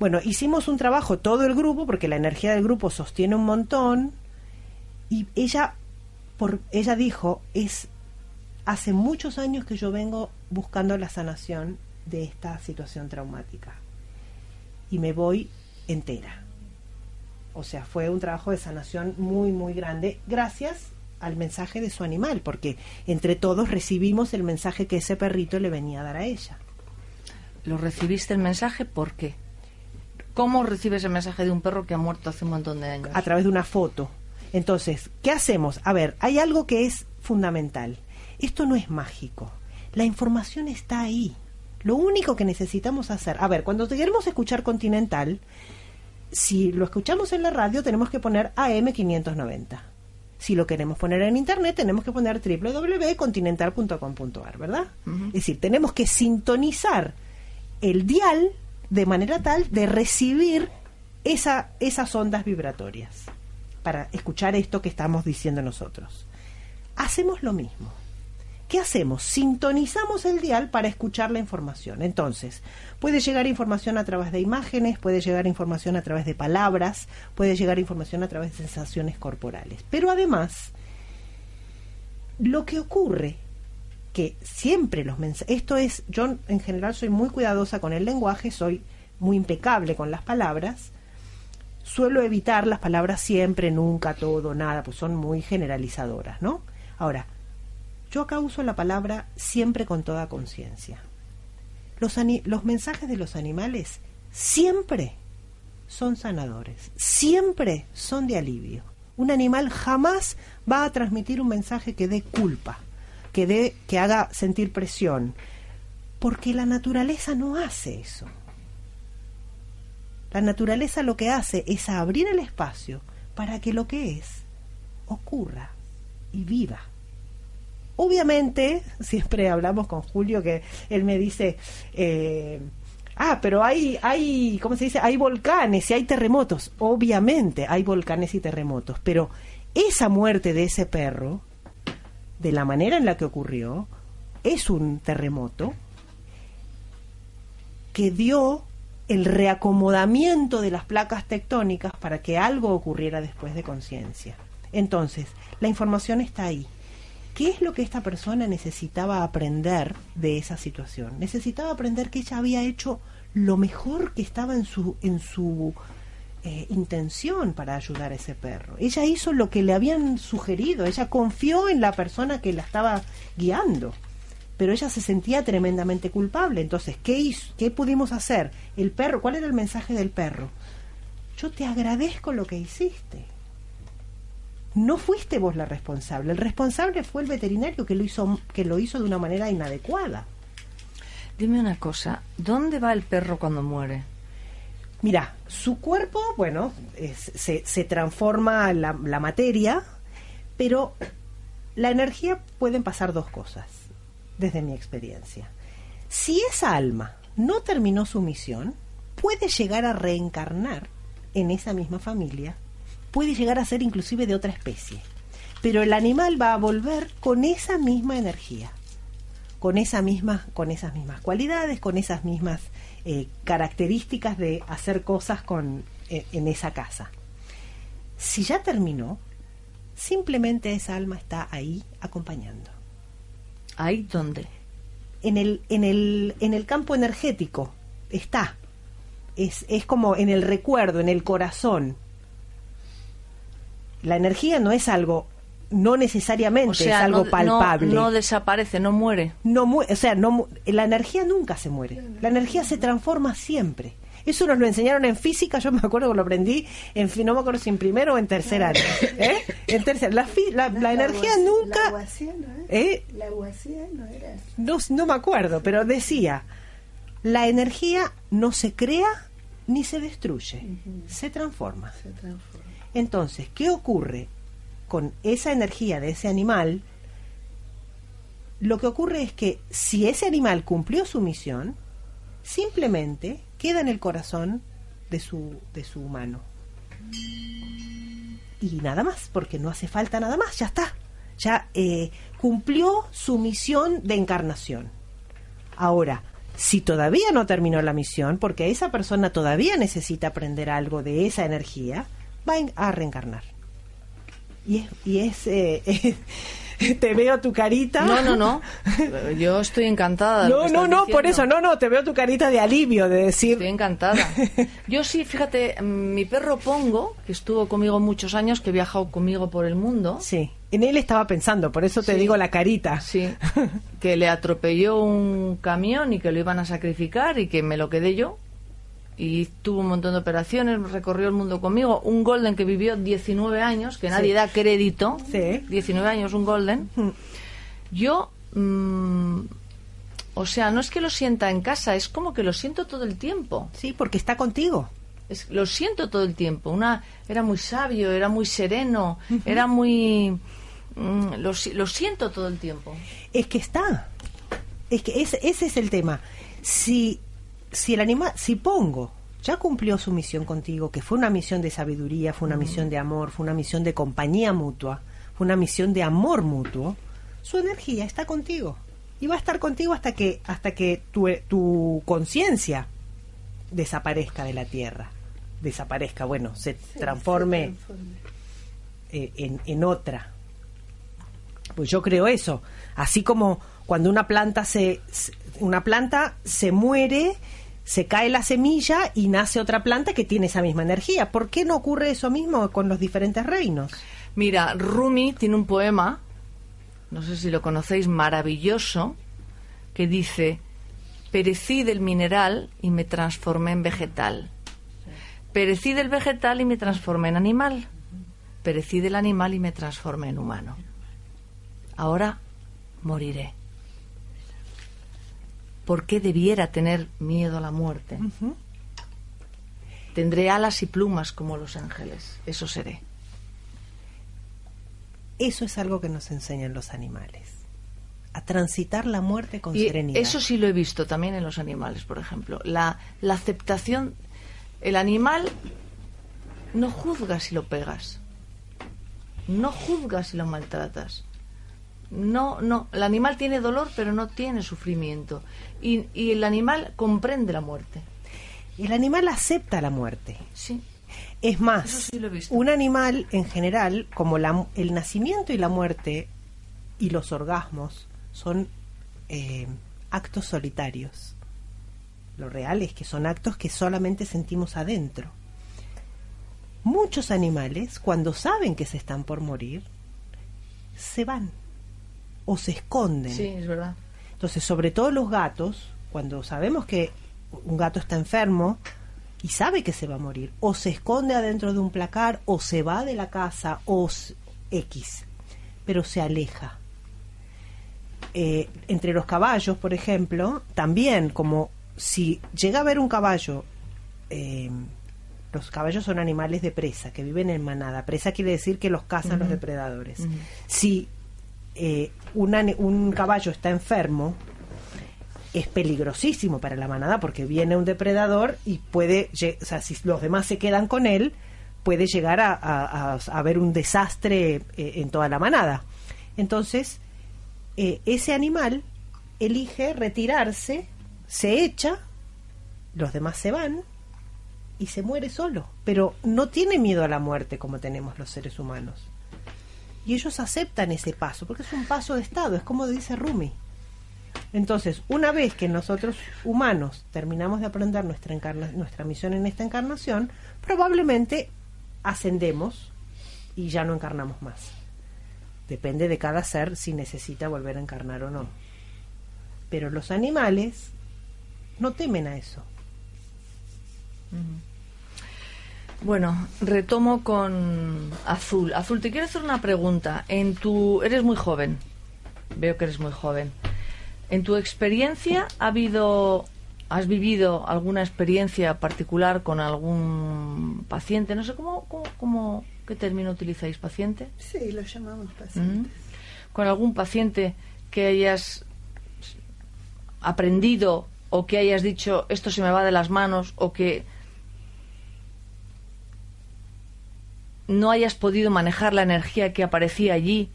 bueno, hicimos un trabajo todo el grupo, porque la energía del grupo sostiene un montón, y ella por, ella dijo, es hace muchos años que yo vengo buscando la sanación de esta situación traumática y me voy entera. O sea, fue un trabajo de sanación muy, muy grande gracias al mensaje de su animal, porque entre todos recibimos el mensaje que ese perrito le venía a dar a ella. ¿Lo recibiste el mensaje? ¿Por qué? ¿Cómo recibes el mensaje de un perro que ha muerto hace un montón de años? A través de una foto. Entonces, ¿qué hacemos? A ver, hay algo que es fundamental. Esto no es mágico. La información está ahí. Lo único que necesitamos hacer, a ver, cuando queremos escuchar Continental, si lo escuchamos en la radio tenemos que poner AM590. Si lo queremos poner en internet tenemos que poner www.continental.com.ar, ¿verdad? Es decir, tenemos que sintonizar el dial de manera tal de recibir esa, esas ondas vibratorias para escuchar esto que estamos diciendo nosotros. Hacemos lo mismo. ¿Qué hacemos? Sintonizamos el dial para escuchar la información. Entonces, puede llegar información a través de imágenes, puede llegar información a través de palabras, puede llegar información a través de sensaciones corporales. Pero además, lo que ocurre que siempre los mensajes, esto es, yo en general soy muy cuidadosa con el lenguaje, soy muy impecable con las palabras, suelo evitar las palabras siempre, nunca, todo, nada, pues son muy generalizadoras, ¿no? Ahora, yo acá uso la palabra siempre con toda conciencia. Los, los mensajes de los animales siempre son sanadores, siempre son de alivio. Un animal jamás va a transmitir un mensaje que dé culpa, que dé, que haga sentir presión, porque la naturaleza no hace eso. La naturaleza lo que hace es abrir el espacio para que lo que es ocurra y viva. Obviamente, siempre hablamos con Julio que él me dice, eh, ah, pero hay, hay, ¿cómo se dice? Hay volcanes y hay terremotos. Obviamente hay volcanes y terremotos, pero esa muerte de ese perro, de la manera en la que ocurrió, es un terremoto que dio el reacomodamiento de las placas tectónicas para que algo ocurriera después de conciencia. Entonces, la información está ahí. ¿Qué es lo que esta persona necesitaba aprender de esa situación? Necesitaba aprender que ella había hecho lo mejor que estaba en su, en su eh, intención para ayudar a ese perro. Ella hizo lo que le habían sugerido, ella confió en la persona que la estaba guiando, pero ella se sentía tremendamente culpable. Entonces, ¿qué, hizo? ¿qué pudimos hacer? El perro, ¿cuál era el mensaje del perro? Yo te agradezco lo que hiciste no fuiste vos la responsable. El responsable fue el veterinario que lo hizo, que lo hizo de una manera inadecuada. Dime una cosa, ¿dónde va el perro cuando muere? Mira, su cuerpo, bueno, se, transforma la, la materia, pero la energía pueden pasar dos cosas, desde mi experiencia. Si esa alma no terminó su misión, puede llegar a reencarnar en esa misma familia puede llegar a ser inclusive de otra especie. Pero el animal va a volver con esa misma energía, con, esa misma, con esas mismas cualidades, con esas mismas eh, características de hacer cosas con, eh, en esa casa. Si ya terminó, simplemente esa alma está ahí acompañando. ¿Ahí dónde? En el, en el, en el campo energético está. Es, es como en el recuerdo, en el corazón, la energía no es algo no necesariamente es algo palpable. No, desaparece, no muere. No o sea, no la energía nunca se muere. La energía se transforma siempre. Eso nos lo enseñaron en física, yo me acuerdo que lo aprendí en no me acuerdo si en primero o en tercer año. ¿eh? En tercer, la, la, energía nunca. La ¿eh? La no era. No, no me acuerdo, pero decía, la energía no se crea ni se destruye, se transforma. Se transforma. Entonces, ¿qué ocurre con esa energía de ese animal? Lo que ocurre es que si ese animal cumplió su misión, simplemente queda en el corazón de su, de su humano. Y nada más, porque no hace falta nada más, ya está. Ya eh, cumplió su misión de encarnación. Ahora, si todavía no terminó la misión, porque esa persona todavía necesita aprender algo de esa energía, va a reencarnar. Y es, y es, eh, te veo tu carita. No, no, no. Yo estoy encantada. No, no, no, por eso, no, no, te veo tu carita de alivio, de decir, Estoy encantada. Yo sí, fíjate, mi perro Pongo, que estuvo conmigo muchos años, que viajó conmigo por el mundo, sí, en él estaba pensando, por eso te Sí. digo la carita. sí, que le atropelló un camión y que lo iban a sacrificar y que me lo quedé yo. Y tuvo un montón de operaciones, recorrió el mundo conmigo. Un Golden que vivió 19 años, que nadie Sí. da crédito. Sí. 19 años, un Golden. Yo, mm, o sea, no es que lo sienta en casa, es como que lo siento todo el tiempo. Sí, porque está contigo. Es- lo siento todo el tiempo. Una, era muy sabio, era muy sereno, era muy... mm, lo, lo siento todo el tiempo. Es que está. Es que ese, ese es el tema. Si, si el animal, si Pongo ya cumplió su misión contigo, que fue una misión de sabiduría, fue una misión de amor, fue una misión de compañía mutua, fue una misión de amor mutuo, su energía está contigo. Y va a estar contigo hasta que, hasta que tu, tu conciencia desaparezca de la tierra. Desaparezca, bueno, se transforme eh, en, en otra. Pues yo creo eso. Así como cuando una planta se, una planta se muere, se cae la semilla y nace otra planta que tiene esa misma energía. ¿Por qué no ocurre eso mismo con los diferentes reinos? Mira, Rumi tiene un poema, no sé si lo conocéis, maravilloso, que dice, perecí del mineral y me transformé en vegetal. Perecí del vegetal y me transformé en animal. Perecí del animal y me transformé en humano. Ahora moriré. ¿Por qué debiera tener miedo a la muerte? Tendré alas y plumas como los ángeles. Eso seré. Eso es algo que nos enseñan los animales. A transitar la muerte con Y serenidad. eso sí lo he visto también en los animales, por ejemplo. La, la aceptación. El animal no juzga si lo pegas. No juzga si lo maltratas. No, no. El animal tiene dolor, pero no tiene sufrimiento. Y, y el animal comprende la muerte. El animal acepta la muerte. Sí. Es más, Eso sí lo he visto. un animal en general, como la- el nacimiento y la muerte y los orgasmos, son eh, actos solitarios. Lo real es que son actos que solamente sentimos adentro. Muchos animales, cuando saben que se están por morir, se van o se esconden. Sí, es verdad. Entonces, sobre todo los gatos, cuando sabemos que un gato está enfermo y sabe que se va a morir, o se esconde adentro de un placar, o se va de la casa, o X, pero se aleja. Eh, entre los caballos, por ejemplo, también como si llega a haber un caballo, eh, los caballos son animales de presa, que viven en manada. Presa quiere decir que los cazan los depredadores. Si eh, un, caballo está enfermo, es peligrosísimo para la manada porque viene un depredador y puede, o sea, si los demás se quedan con él, puede llegar a haber un desastre eh, en toda la manada. Entonces, eh, ese animal elige retirarse, se echa, los demás se van y se muere solo, pero no tiene miedo a la muerte como tenemos los seres humanos. Y ellos aceptan ese paso, porque es un paso de estado, es como dice Rumi. Entonces, una vez que nosotros humanos terminamos de aprender nuestra, encarna- nuestra misión en esta encarnación, probablemente ascendemos y ya no encarnamos más. Depende de cada ser si necesita volver a encarnar o no. Pero los animales no temen a eso. Bueno, retomo con Azul. Azul, te quiero hacer una pregunta. En tu, eres muy joven. Veo que eres muy joven. En tu experiencia ha habido, has vivido alguna experiencia particular con algún paciente. No sé cómo, cómo, cómo- qué término utilizáis, paciente. Sí, lo llamamos ¿Mm? pacientes. Con algún paciente que hayas aprendido o que hayas dicho esto se me va de las manos o que no hayas podido manejar la energía que aparecía allí.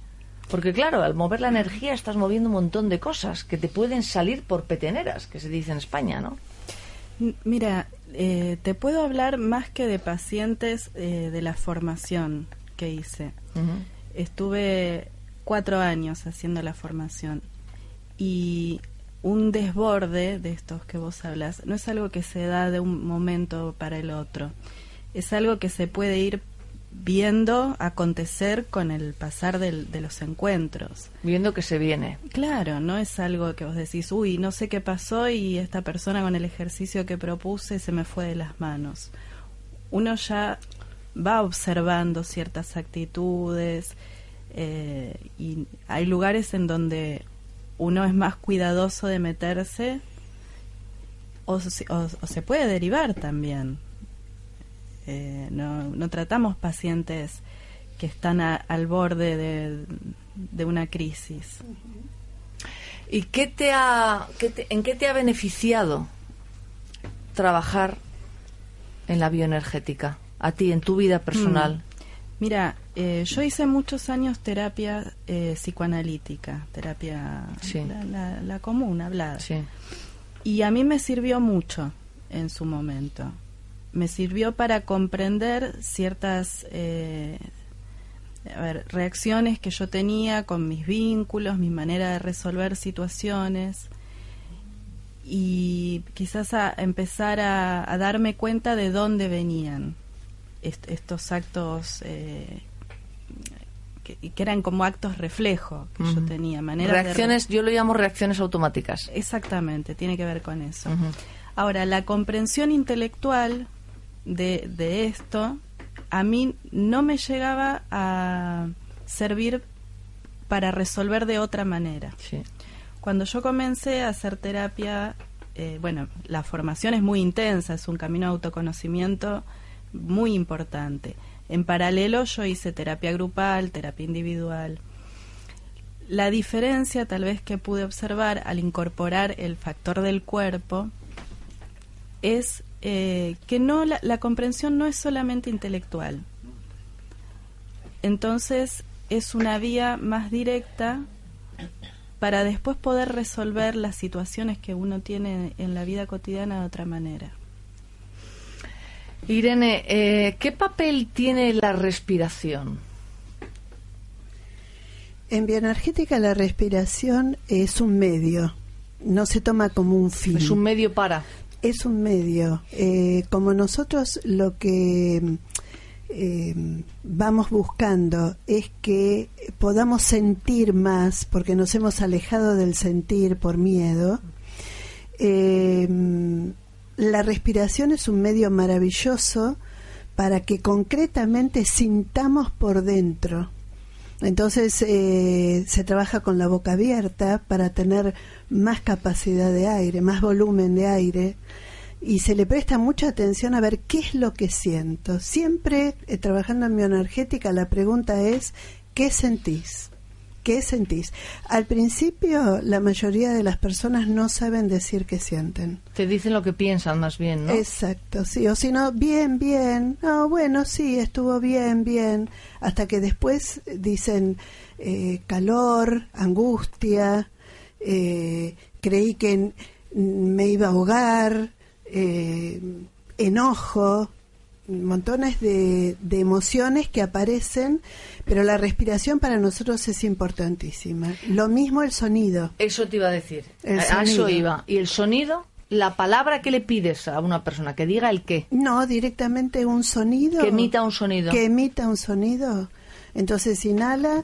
Porque claro, al mover la energía estás moviendo un montón de cosas que te pueden salir por peteneras, que se dice en España, ¿no? Mira, eh, te puedo hablar más que de pacientes eh, de la formación que hice. Estuve cuatro años haciendo la formación y un desborde de estos que vos hablas no es algo que se da de un momento para el otro, es algo que se puede ir viendo acontecer con el pasar del- de los encuentros. Viendo que se viene. Claro, no es algo que vos decís, uy, no sé qué pasó y esta persona con el ejercicio que propuse se me fue de las manos. Uno ya va observando ciertas actitudes eh, y hay lugares en donde uno es más cuidadoso de meterse o, se- o- o se puede derivar también. Eh, no, no tratamos pacientes que están a- al borde de, de una crisis. ¿Y qué te ha, qué te- en qué te ha beneficiado trabajar en la bioenergética? A ti, en tu vida personal. Mira, eh, yo hice muchos años terapia eh, psicoanalítica, terapia Sí. la, la- la común, hablada. Sí. Y a mí me sirvió mucho en su momento. Me sirvió para comprender ciertas eh, a ver, reacciones que yo tenía con mis vínculos, mi manera de resolver situaciones y quizás a empezar a, a darme cuenta de dónde venían est- estos actos eh, que, que eran como actos reflejo que yo tenía, maneras de Reacciones, yo lo llamo reacciones automáticas. Exactamente, tiene que ver con eso. Ahora, la comprensión intelectual de, de esto a mí no me llegaba a servir para resolver de otra manera. Sí. Cuando yo comencé a hacer terapia, eh, bueno, la formación es muy intensa, es un camino de autoconocimiento muy importante. En paralelo yo hice terapia grupal, terapia individual. La diferencia tal vez que pude observar al incorporar el factor del cuerpo es eh, que no la, la comprensión no es solamente intelectual. Entonces es una vía más directa para después poder resolver las situaciones que uno tiene en la vida cotidiana de otra manera. Irene, eh, ¿qué papel tiene la respiración? En bioenergética la respiración es un medio, no se toma como un fin. Es un medio para. Es un medio. Eh, como nosotros lo que eh, vamos buscando es que podamos sentir más, porque nos hemos alejado del sentir por miedo, eh, la respiración es un medio maravilloso para que concretamente sintamos por dentro. Entonces se trabaja con la boca abierta para tener más capacidad de aire, más volumen de aire y se le presta mucha atención a ver qué es lo que siento. Siempre eh, trabajando en bioenergética la pregunta es ¿qué sentís? ¿Qué sentís? Al principio la mayoría de las personas no saben decir qué sienten. Te dicen lo que piensan más bien, ¿no? Exacto, sí, o si no, bien, bien, no, bueno, sí, estuvo bien, bien, hasta que después dicen eh, calor, angustia, eh, creí que me iba a ahogar, eh, enojo, montones de, de emociones que aparecen, pero la respiración para nosotros es importantísima. Lo mismo el sonido. Eso te iba a decir. El a eso iba. ¿Y el sonido? La palabra que le pides a una persona, que diga el qué. No, directamente un sonido. Que emita un sonido. Que emita un sonido. Entonces inhala.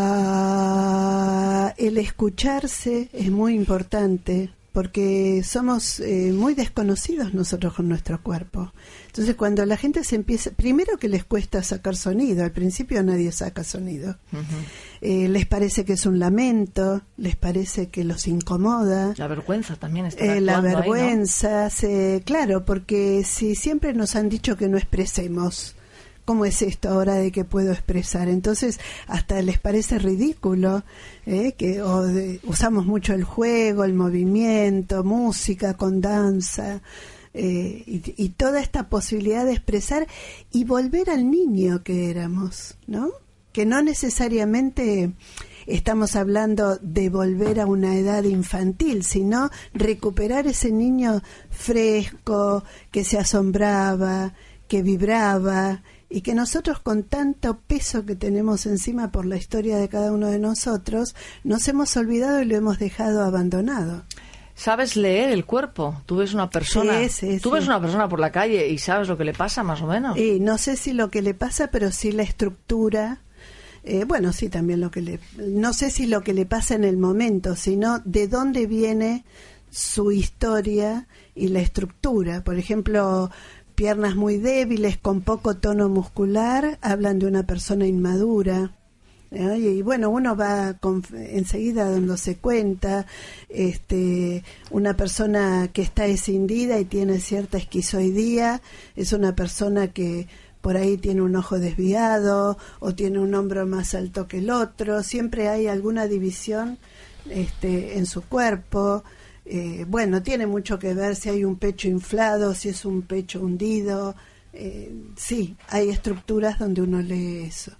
Ah, el escucharse es muy importante porque somos eh, muy desconocidos nosotros con nuestro cuerpo. Entonces cuando la gente se empieza, primero que les cuesta sacar sonido, al principio nadie saca sonido. Eh, les parece que es un lamento, les parece que los incomoda. La vergüenza también está Eh, la actuando ahí, ¿no? vergüenza, se- claro, porque si siempre nos han dicho que no expresemos, ¿cómo es esto ahora de que puedo expresar? Entonces, hasta les parece ridículo, ¿eh? que usamos mucho el juego, el movimiento, música con danza. eh, y, y toda esta posibilidad de expresar y volver al niño que éramos, ¿no? Que no necesariamente estamos hablando de volver a una edad infantil, sino recuperar ese niño fresco, que se asombraba, que vibraba, y que nosotros con tanto peso que tenemos encima por la historia de cada uno de nosotros, nos hemos olvidado y lo hemos dejado abandonado. ¿Sabes leer el cuerpo? Tú ves una persona, Sí, sí, tú sí. ves una persona por la calle y sabes lo que le pasa más o menos. Y no sé si lo que le pasa, pero sí la estructura. eh, bueno, sí, también lo que le. No sé si lo que le pasa en el momento, sino de dónde viene su historia y la estructura. Por ejemplo, piernas muy débiles, con poco tono muscular, hablan de una persona inmadura. Y, y bueno, uno va con- enseguida dándose cuenta, este, una persona que está escindida y tiene cierta esquizoidía, es una persona que por ahí tiene un ojo desviado o tiene un hombro más alto que el otro, siempre hay alguna división este, en su cuerpo. Eh, bueno, tiene mucho que ver si hay un pecho inflado, si es un pecho hundido. Eh, sí, hay estructuras donde uno lee eso.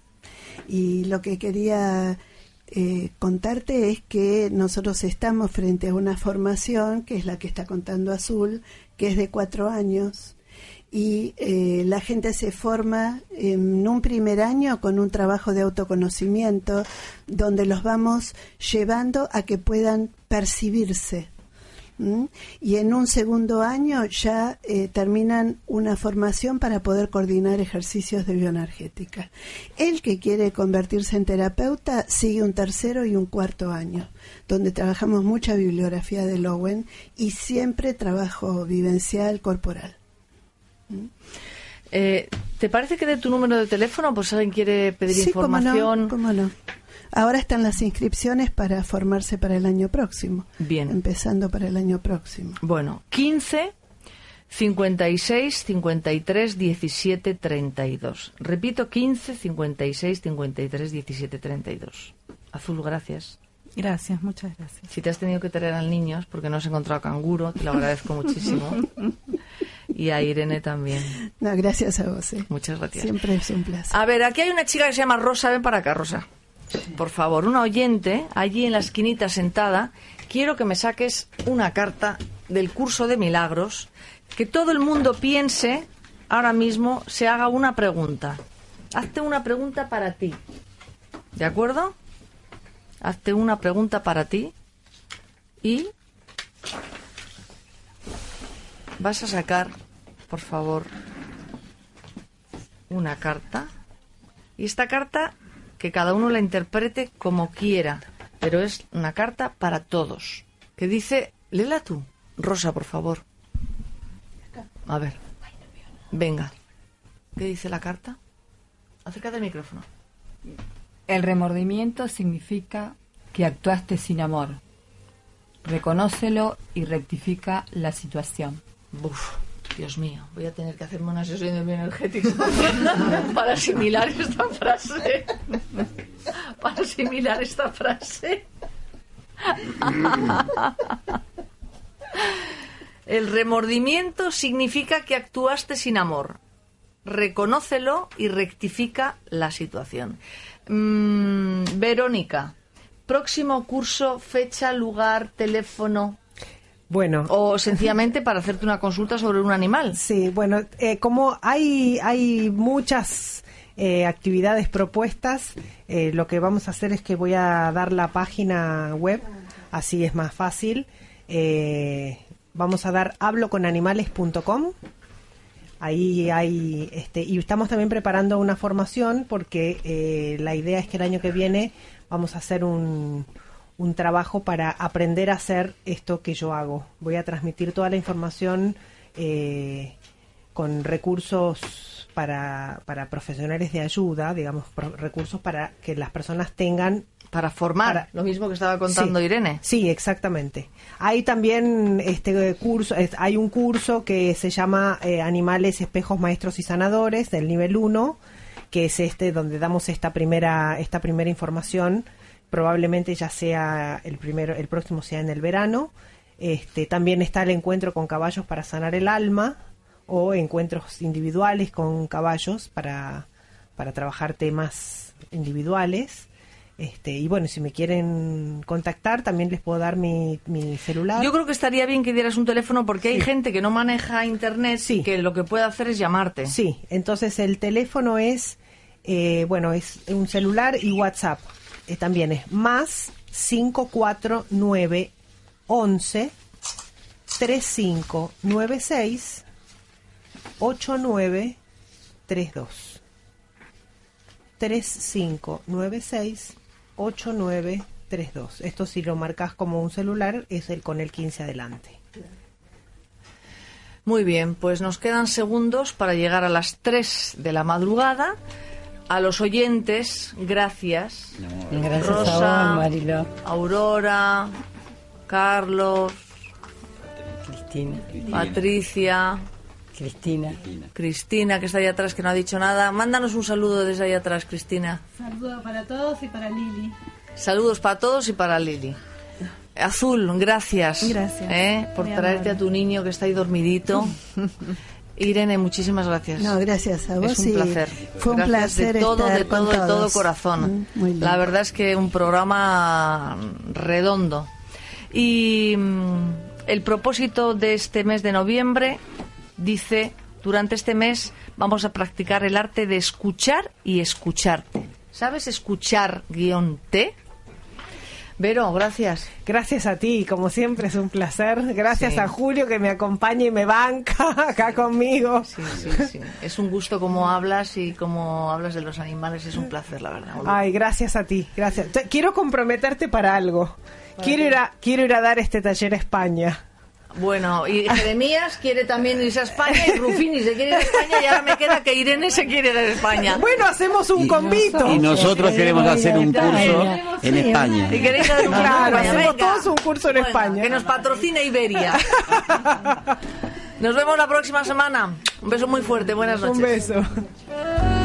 Y lo que quería eh, contarte es que nosotros estamos frente a una formación, que es la que está contando Azul, que es de cuatro años, y eh, la gente se forma en un primer año con un trabajo de autoconocimiento, donde los vamos llevando a que puedan percibirse. ¿M? Y en un segundo año ya eh, terminan una formación para poder coordinar ejercicios de bioenergética. El que quiere convertirse en terapeuta sigue un tercero y un cuarto año, donde trabajamos mucha bibliografía de Lowen y siempre trabajo vivencial corporal. Eh, ¿Te parece que de tu número de teléfono, pues alguien quiere pedir Sí, cómo información? no, cómo no. Ahora están las inscripciones para formarse para el año próximo. Bien. Empezando para el año próximo. Bueno, 15 56 53 17 32. Repito, 15 56 53 17 32. Azul, gracias. Gracias, muchas gracias. Si te has tenido que traer al niño es porque no has encontrado canguro, te lo agradezco muchísimo. Y a Irene también. No, gracias a vos. eh. Muchas gracias. Siempre es un placer. A ver, aquí hay una chica que se llama Rosa. Ven para acá, Rosa. Por favor, una oyente, allí en la esquinita sentada. Quiero que me saques una carta del curso de milagros. Que todo el mundo piense, ahora mismo, se haga una pregunta. Hazte una pregunta para ti. ¿De acuerdo? Hazte una pregunta para ti. Y vas a sacar, por favor, una carta. Y esta carta, que cada uno la interprete como quiera, pero es una carta para todos. Que dice, léela tú, Rosa, por favor. A ver. Venga. ¿Qué dice la carta? Acércate al micrófono. El remordimiento significa que actuaste sin amor. Reconócelo y rectifica la situación. Uf, Dios mío, voy a tener que hacerme una sesión de bioenergética para asimilar esta frase. Para asimilar esta frase. El remordimiento significa que actuaste sin amor. Reconócelo y rectifica la situación. Mm, Verónica, próximo curso, fecha, lugar, teléfono Bueno, o sencillamente para hacerte una consulta sobre un animal. Sí, bueno, eh, como hay, hay muchas eh, actividades propuestas, eh, lo que vamos a hacer es que voy a dar la página web, así es más fácil. Eh, vamos a dar habloconanimales.com. Ahí hay, este, y estamos también preparando una formación porque eh, la idea es que el año que viene vamos a hacer un, un trabajo para aprender a hacer esto que yo hago. Voy a transmitir toda la información eh, con recursos para, para profesionales de ayuda, digamos, pro- recursos para que las personas tengan Para formar, Para- lo mismo que estaba contando Sí, Irene. Sí, exactamente. Hay también este curso, es- hay un curso que se llama eh, Animales, Espejos, Maestros y Sanadores del nivel 1, que es este donde damos esta primera esta primera información. Probablemente ya sea el primero, el próximo sea en el verano. Este, también está el encuentro con caballos para sanar el alma o encuentros individuales con caballos para, para trabajar temas individuales. Este, y bueno, si me quieren contactar, también les puedo dar mi, mi celular. Yo creo que estaría bien que dieras un teléfono porque hay gente que no maneja internet Sí. y que lo que puede hacer es llamarte. Sí, entonces el teléfono es, eh, bueno, es un celular y WhatsApp. Eh, también es más 549 11 3596 8932. 3596 8932. Esto si lo marcas como un celular es el con el 15 adelante. Muy bien, pues nos quedan segundos para llegar a las 3 de la madrugada. A los oyentes, gracias. Gracias Rosa, a vos. Aurora, Carlos, Cristina. Patricia, Cristina. Cristina, que está ahí atrás, que no ha dicho nada. Mándanos un saludo desde ahí atrás, Cristina. Saludos para todos y para Lili. Saludos para todos y para Lili. Azul, gracias. Gracias. ¿eh? por traerte amable. a tu niño que está ahí dormidito. Irene, muchísimas gracias. No, gracias a vos. Es un placer. Fue un Gracias placer de todo, estar de todo, con de todo corazón. Mm. La verdad es que un programa redondo. Y mm, el propósito de este mes de noviembre dice, durante este mes vamos a practicar el arte de escuchar y escucharte. ¿Sabes escuchar guion T? Vero, gracias. Gracias a ti, como siempre es un placer. Gracias Sí. a Julio que me acompaña y me banca acá conmigo. Sí, sí, sí. Es un gusto como hablas y como hablas de los animales. Es un placer, la verdad. Ay, gracias a ti, gracias. Quiero comprometerte para algo. Quiero ir, a, quiero ir a dar este taller a España. Bueno, y Jeremías quiere también irse a España y Rufini se quiere ir a España y ahora me queda que Irene se quiere ir a España. Bueno, hacemos un Y- convito. Y nosotros queremos hacer un curso en ¿Y España. queréis hacer un Claro, curso en España? hacemos todos un curso en Bueno, España. Que nos patrocina Iberia. Nos vemos la próxima semana. Un beso muy fuerte. Buenas noches. Un beso.